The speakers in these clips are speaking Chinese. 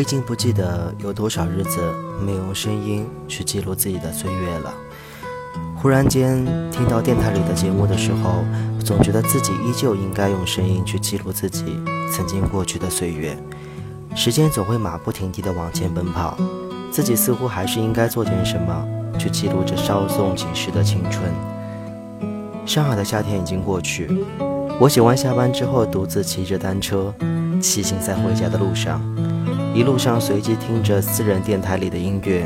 我已经不记得有多少日子没有用声音去记录自己的岁月了。忽然间听到电台里的节目的时候，总觉得自己依旧应该用声音去记录自己曾经过去的岁月。时间总会马不停蹄地往前奔跑，自己似乎还是应该做点什么，去记录这稍纵即逝的青春。上海的夏天已经过去，我喜欢下班之后独自骑着单车，骑行在回家的路上，一路上随机听着私人电台里的音乐，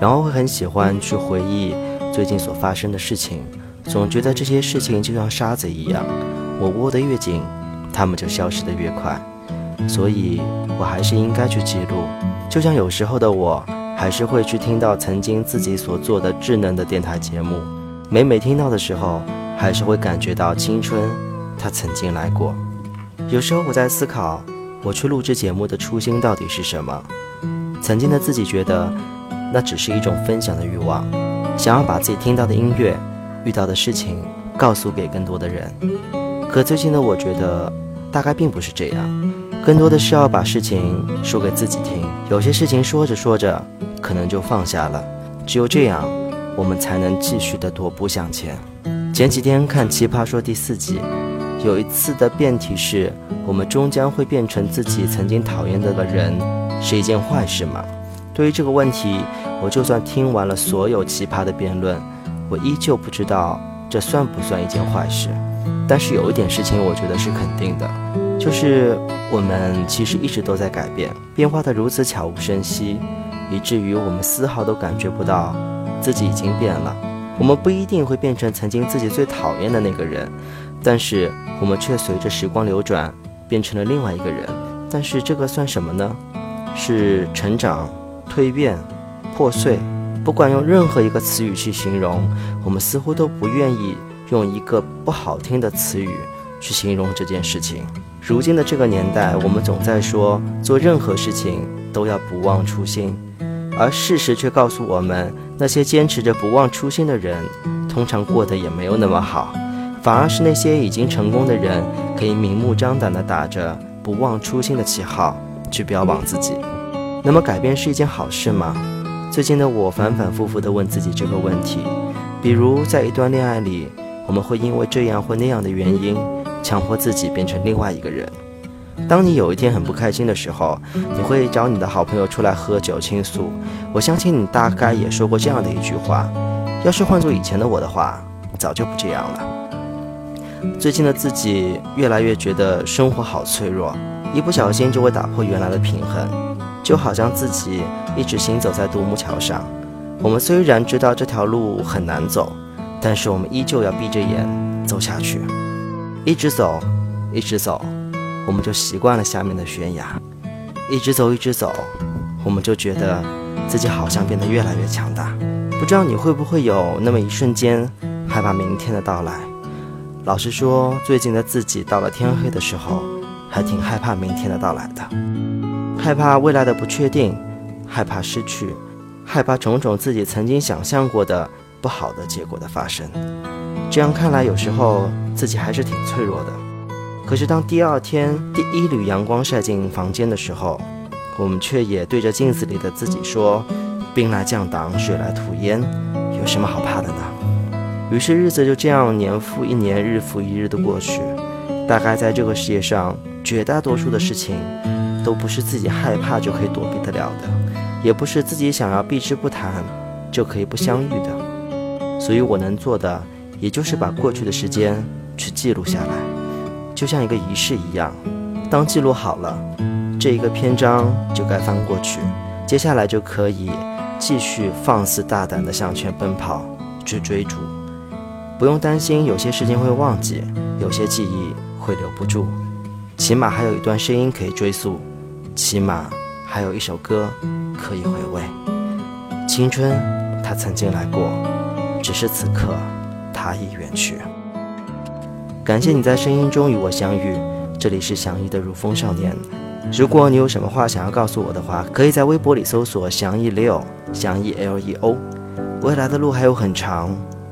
然后会很喜欢去回忆最近所发生的事情，总觉得这些事情就像沙子一样，我握得越紧，它们就消失得越快。所以，我还是应该去记录。就像有时候的我，还是会去听到曾经自己所做的智能的电台节目。每每听到的时候，还是会感觉到青春，它曾经来过。有时候我在思考，我去录制节目的初心到底是什么？曾经的自己觉得，那只是一种分享的欲望，想要把自己听到的音乐、遇到的事情告诉给更多的人。可最近的我觉得，大概并不是这样。更多的是要把事情说给自己听，有些事情说着说着，可能就放下了。只有这样，我们才能继续的踱步向前。前几天看《奇葩说》第四季，有一次的辩题是：我们终将会变成自己曾经讨厌的个人，是一件坏事吗？对于这个问题，我就算听完了所有奇葩的辩论，我依旧不知道这算不算一件坏事。但是有一点事情，我觉得是肯定的，就是。我们其实一直都在改变，变化的如此悄无声息，以至于我们丝毫都感觉不到自己已经变了。我们不一定会变成曾经自己最讨厌的那个人，但是我们却随着时光流转变成了另外一个人。但是这个算什么呢？是成长、蜕变、破碎。不管用任何一个词语去形容，我们似乎都不愿意用一个不好听的词语去形容这件事情。如今的这个年代，我们总在说做任何事情都要不忘初心，而事实却告诉我们，那些坚持着不忘初心的人，通常过得也没有那么好，反而是那些已经成功的人，可以明目张胆地打着不忘初心的旗号去标榜自己。那么，改变是一件好事吗？最近的我反反复复地问自己这个问题，比如在一段恋爱里，我们会因为这样或那样的原因。强迫自己变成另外一个人。当你有一天很不开心的时候，你会找你的好朋友出来喝酒倾诉。我相信你大概也说过这样的一句话：要是换做以前的我的话，早就不这样了。最近的自己越来越觉得生活好脆弱，一不小心就会打破原来的平衡，就好像自己一直行走在独木桥上。我们虽然知道这条路很难走，但是我们依旧要闭着眼走下去。一直走，一直走，我们就习惯了下面的悬崖。一直走，一直走，我们就觉得自己好像变得越来越强大。不知道你会不会有那么一瞬间害怕明天的到来？老实说，最近的自己到了天黑的时候，还挺害怕明天的到来的，害怕未来的不确定，害怕失去，害怕种种自己曾经想象过的不好的结果的发生。这样看来，有时候自己还是挺脆弱的。可是当第二天第一缕阳光晒进房间的时候，我们却也对着镜子里的自己说：“兵来将挡，水来土掩，有什么好怕的呢？”于是日子就这样年复一年，日复一日的过去。大概在这个世界上，绝大多数的事情，都不是自己害怕就可以躲避得了的，也不是自己想要避之不谈就可以不相遇的。所以我能做的。也就是把过去的时间去记录下来，就像一个仪式一样。当记录好了，这一个篇章就该翻过去，接下来就可以继续放肆大胆地向前奔跑，去追逐。不用担心有些事情会忘记，有些记忆会留不住，起码还有一段声音可以追溯，起码还有一首歌可以回味。青春，它曾经来过，只是此刻。他已远去。感谢你在声音中与我相遇，这里是祥义的如风少年。如果你有什么话想要告诉我的话，可以在微博里搜索祥义 Leo，祥义 L E O。未来的路还有很长，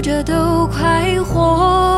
着都快活。